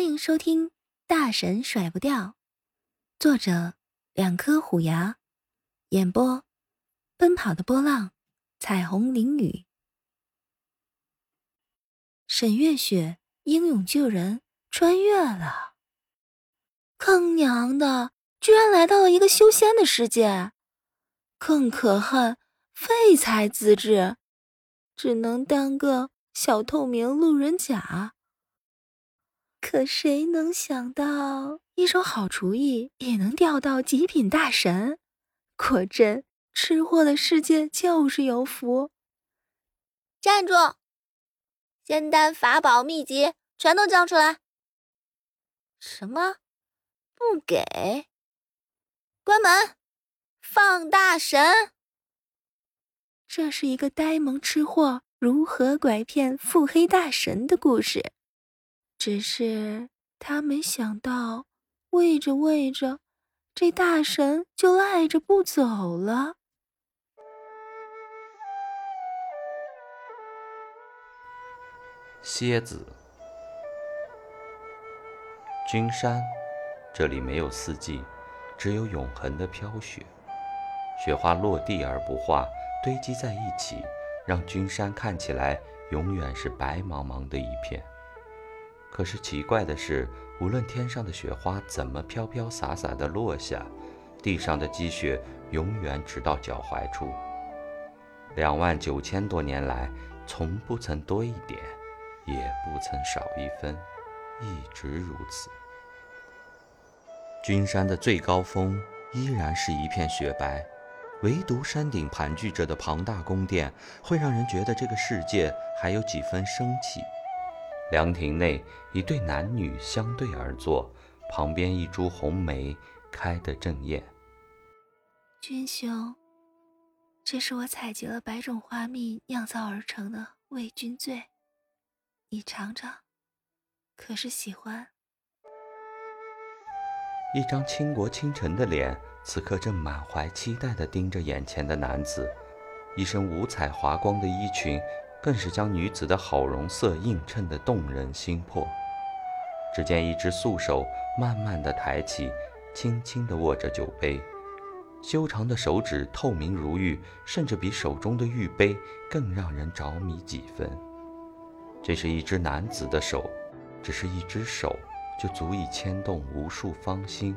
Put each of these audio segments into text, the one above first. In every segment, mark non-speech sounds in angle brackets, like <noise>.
欢迎收听《大神甩不掉》，作者两颗虎牙，演播奔跑的波浪，彩虹淋雨。沈月雪英勇救人，穿越了。坑娘的，居然来到了一个修仙的世界！更可恨，废材资质，只能当个小透明路人甲。可谁能想到，一手好厨艺也能钓到极品大神？果真，吃货的世界就是有福。站住！仙丹法宝秘籍全都交出来！什么？不给？关门！放大神！这是一个呆萌吃货如何拐骗腹黑大神的故事。只是他没想到，喂着喂着，这大神就赖着不走了。蝎子，君山，这里没有四季，只有永恒的飘雪。雪花落地而不化，堆积在一起，让君山看起来永远是白茫茫的一片。可是奇怪的是，无论天上的雪花怎么飘飘洒洒地落下，地上的积雪永远只到脚踝处。两万九千多年来，从不曾多一点，也不曾少一分，一直如此。君山的最高峰依然是一片雪白，唯独山顶盘踞着的庞大宫殿，会让人觉得这个世界还有几分生气。凉亭内，一对男女相对而坐，旁边一株红梅开得正艳。君兄，这是我采集了百种花蜜酿造而成的为君醉，你尝尝，可是喜欢？一张倾国倾城的脸，此刻正满怀期待地盯着眼前的男子，一身五彩华光的衣裙。更是将女子的好容色映衬得动人心魄。只见一只素手慢慢地抬起，轻轻地握着酒杯，修长的手指透明如玉，甚至比手中的玉杯更让人着迷几分。这是一只男子的手，只是一只手就足以牵动无数芳心，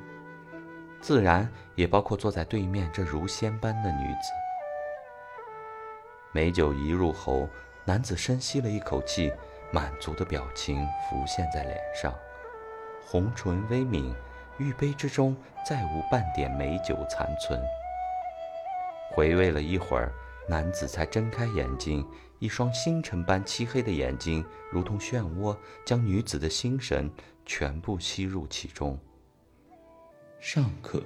自然也包括坐在对面这如仙般的女子。美酒一入喉。男子深吸了一口气，满足的表情浮现在脸上，红唇微抿，玉杯之中再无半点美酒残存。回味了一会儿，男子才睁开眼睛，一双星辰般漆黑的眼睛如同漩涡，将女子的心神全部吸入其中。上课，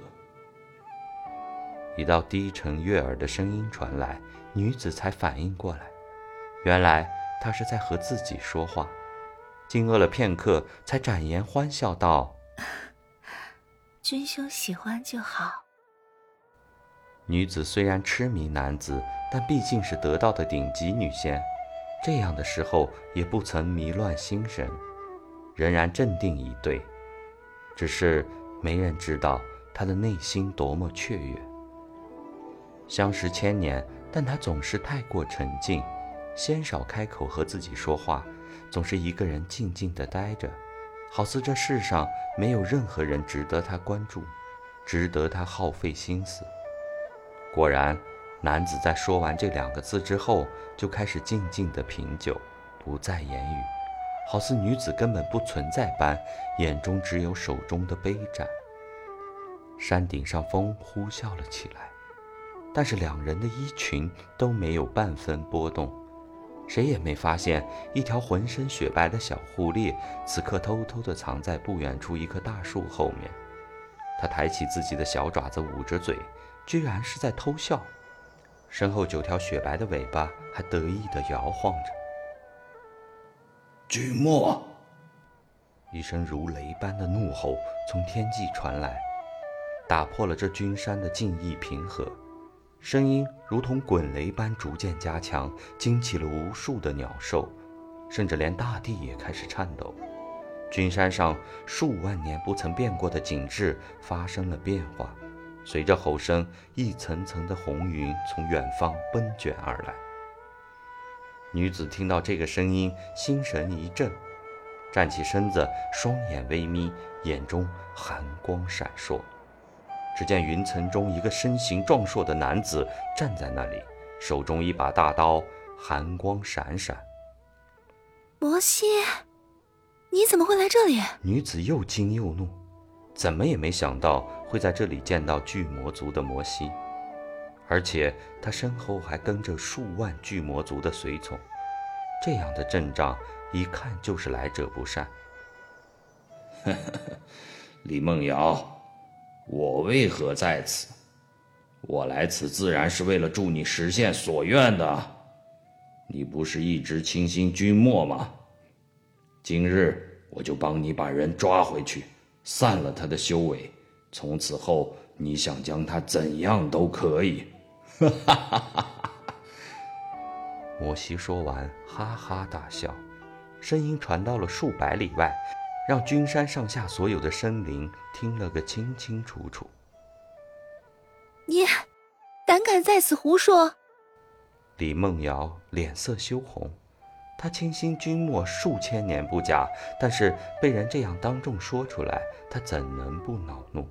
一道低沉悦耳的声音传来，女子才反应过来。原来他是在和自己说话，惊愕了片刻，才展颜欢笑道：“ <laughs> 君兄喜欢就好。”女子虽然痴迷男子，但毕竟是得道的顶级女仙，这样的时候也不曾迷乱心神，仍然镇定以对。只是没人知道她的内心多么雀跃。相识千年，但她总是太过沉静。鲜少开口和自己说话，总是一个人静静地待着，好似这世上没有任何人值得他关注，值得他耗费心思。果然，男子在说完这两个字之后，就开始静静地品酒，不再言语，好似女子根本不存在般，眼中只有手中的杯盏。山顶上风呼啸了起来，但是两人的衣裙都没有半分波动。谁也没发现，一条浑身雪白的小狐狸此刻偷偷地藏在不远处一棵大树后面。它抬起自己的小爪子，捂着嘴，居然是在偷笑。身后九条雪白的尾巴还得意地摇晃着。君莫！一声如雷般的怒吼从天际传来，打破了这君山的静谧平和。声音如同滚雷般逐渐加强，惊起了无数的鸟兽，甚至连大地也开始颤抖。君山上数万年不曾变过的景致发生了变化，随着吼声，一层层的红云从远方奔卷而来。女子听到这个声音，心神一震，站起身子，双眼微眯，眼中寒光闪烁。只见云层中一个身形壮硕的男子站在那里，手中一把大刀，寒光闪闪。摩西。你怎么会来这里？女子又惊又怒，怎么也没想到会在这里见到巨魔族的摩西，而且他身后还跟着数万巨魔族的随从，这样的阵仗一看就是来者不善。李梦瑶，我为何在此？我来此自然是为了助你实现所愿的。你不是一直倾心君莫吗？今日我就帮你把人抓回去，散了他的修为。从此后，你想将他怎样都可以。哈哈哈哈哈！摩西说完，哈哈大笑，声音传到了数百里外，让君山上下所有的生灵听了个清清楚楚。你胆敢在此胡说？李梦瑶脸色羞红。她倾心君莫数千年不假，但是被人这样当众说出来，她怎能不恼怒？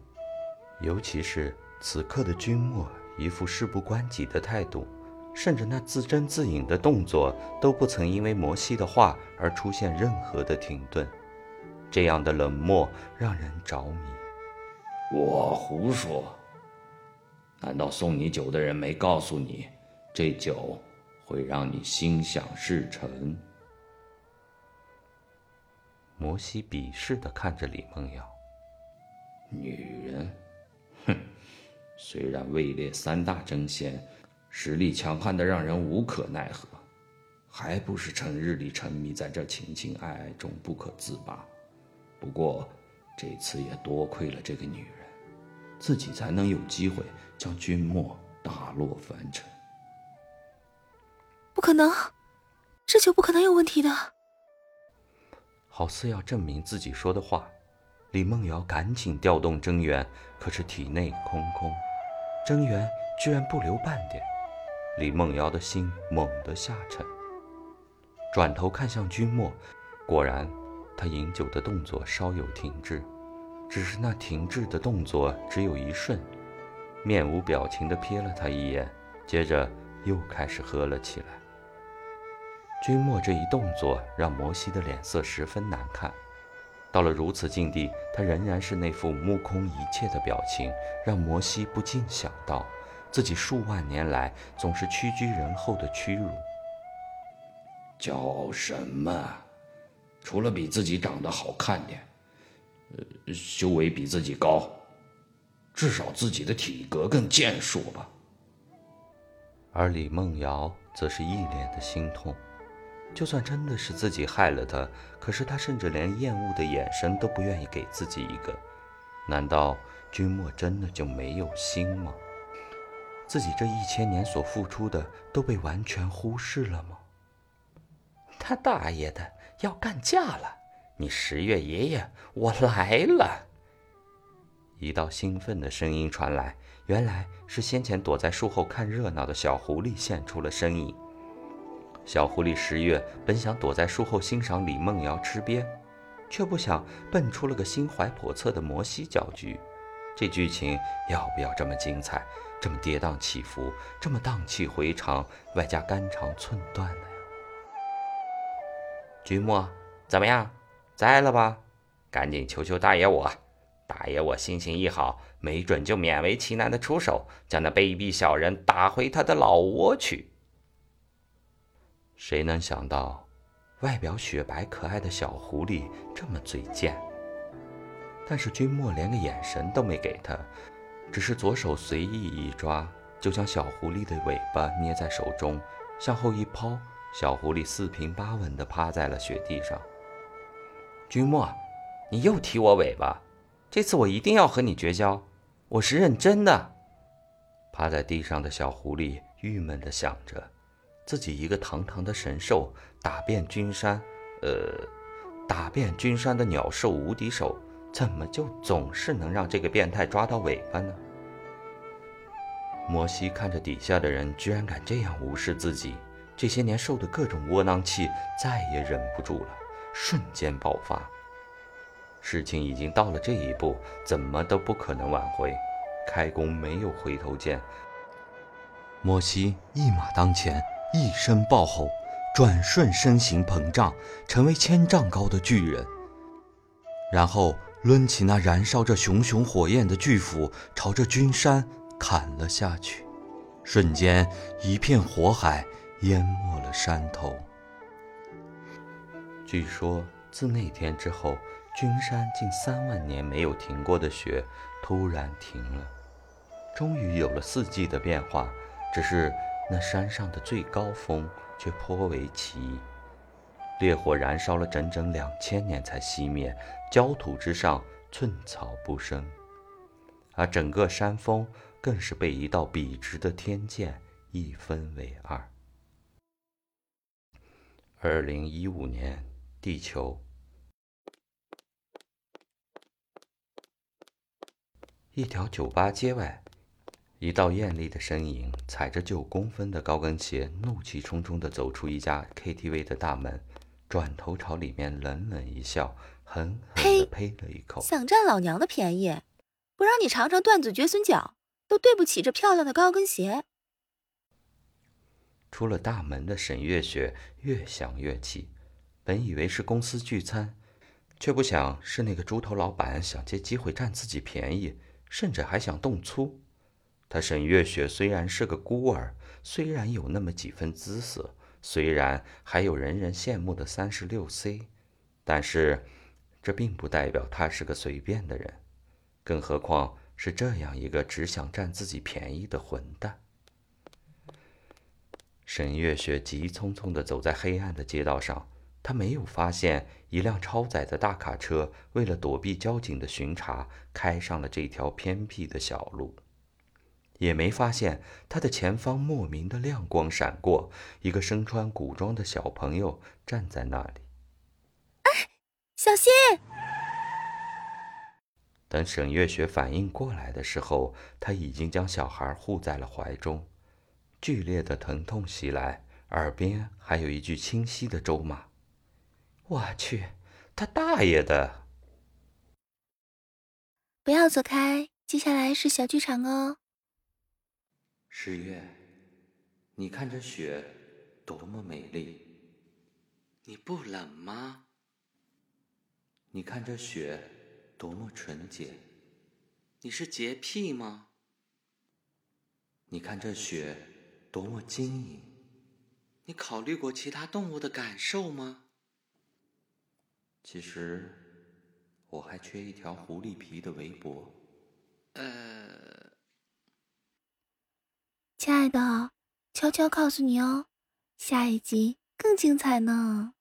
尤其是此刻的君莫一副事不关己的态度，甚至那自斟自饮的动作都不曾因为摩西的话而出现任何的停顿。这样的冷漠让人着迷。我胡说？难道送你酒的人没告诉你，这酒？会让你心想事成。摩西鄙视的看着李梦瑶，女人，<laughs> 哼，虽然位列三大争先，实力强悍的让人无可奈何，还不是成日里沉迷在这情情爱爱中不可自拔。不过这次也多亏了这个女人，自己才能有机会将君莫打落凡尘。不可能，这酒不可能有问题的。好似要证明自己说的话，李梦瑶赶紧调动真元，可是体内空空，真元居然不留半点。李梦瑶的心猛地下沉，转头看向君莫，果然，他饮酒的动作稍有停滞，只是那停滞的动作只有一瞬，面无表情地瞥了他一眼，接着又开始喝了起来。君莫这一动作让摩西的脸色十分难看。到了如此境地，他仍然是那副目空一切的表情，让摩西不禁想到自己数万年来总是屈居人后的屈辱。骄傲什么？除了比自己长得好看点，呃，修为比自己高，至少自己的体格更健硕吧。而李梦瑶则是一脸的心痛。就算真的是自己害了他，可是他甚至连厌恶的眼神都不愿意给自己一个。难道君莫真的就没有心吗？自己这一千年所付出的都被完全忽视了吗？他大爷的，要干架了！你十月爷爷，我来了！一道兴奋的声音传来，原来是先前躲在树后看热闹的小狐狸现出了身影。小狐狸十月本想躲在树后欣赏李梦瑶吃瘪，却不想蹦出了个心怀叵测的摩西搅局。这剧情要不要这么精彩，这么跌宕起伏，这么荡气回肠，外加肝肠寸断呢君莫，怎么样，栽了吧？赶紧求求大爷我，大爷我心情一好，没准就勉为其难的出手，将那卑鄙小人打回他的老窝去。谁能想到，外表雪白可爱的小狐狸这么嘴贱？但是君莫连个眼神都没给他，只是左手随意一抓，就将小狐狸的尾巴捏在手中，向后一抛，小狐狸四平八稳地趴在了雪地上。君莫，你又踢我尾巴，这次我一定要和你绝交，我是认真的。趴在地上的小狐狸郁闷地想着。自己一个堂堂的神兽打遍君山，呃，打遍君山的鸟兽无敌手，怎么就总是能让这个变态抓到尾巴呢？摩西看着底下的人居然敢这样无视自己，这些年受的各种窝囊气再也忍不住了，瞬间爆发。事情已经到了这一步，怎么都不可能挽回。开弓没有回头箭。摩西一马当前，一声暴吼，转瞬身形膨胀，成为千丈高的巨人。然后抡起那燃烧着熊熊火焰的巨斧，朝着君山砍了下去。瞬间，一片火海淹没了山头。据说，自那天之后，君山近三万年没有停过的雪，突然停了。终于有了四季的变化，只是那山上的最高峰却颇为奇异。烈火燃烧了整整两千年才熄灭，焦土之上寸草不生，而整个山峰更是被一道笔直的天堑一分为二。二零一五年，地球，一条酒吧街外。一道艳丽的身影，踩着九公分的高跟鞋，怒气冲冲地走出一家 KTV 的大门，转头朝里面冷冷一笑，狠狠地呸了一口：“想占老娘的便宜，不让你尝尝断子绝孙脚，都对不起这漂亮的高跟鞋。”出了大门的沈月雪越想越气，本以为是公司聚餐，却不想是那个猪头老板想借机会占自己便宜，甚至还想动粗。他沈月雪虽然是个孤儿，虽然有那么几分姿色，虽然还有人人羡慕的三十六 C，但是这并不代表他是个随便的人，更何况是这样一个只想占自己便宜的混蛋。沈月雪急匆匆地走在黑暗的街道上，她没有发现一辆超载的大卡车为了躲避交警的巡查，开上了这条偏僻的小路。也没发现她的前方莫名的亮光闪过，一个身穿古装的小朋友站在那里。哎，小心！等沈月雪反应过来的时候，她已经将小孩护在了怀中。剧烈的疼痛袭来，耳边还有一句清晰的咒骂：“我去，他大爷的！”不要走开，接下来是小剧场哦。十月，你看这雪多么美丽，你不冷吗？你看这雪多么纯洁，你是洁癖吗？你看这雪多么晶莹，你考虑过其他动物的感受吗？其实，我还缺一条狐狸皮的围脖。呃。亲爱的，悄悄告诉你哦，下一集更精彩呢。